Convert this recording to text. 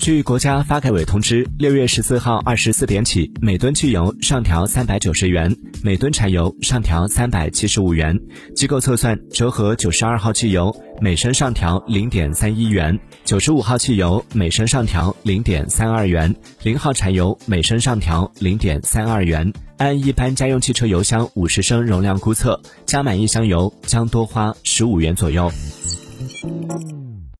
据国家发改委通知六月十四号二十四点起每吨汽油上调三百九十元每吨柴油上调三百七十五元。机构测算折合九十二号汽油每升上调零点三一元九十五号汽油每升上调零点三二元零号柴油每升上调零点三二元。按一般家用汽车油箱五十升容量估测加满一箱油将多花十五元左右。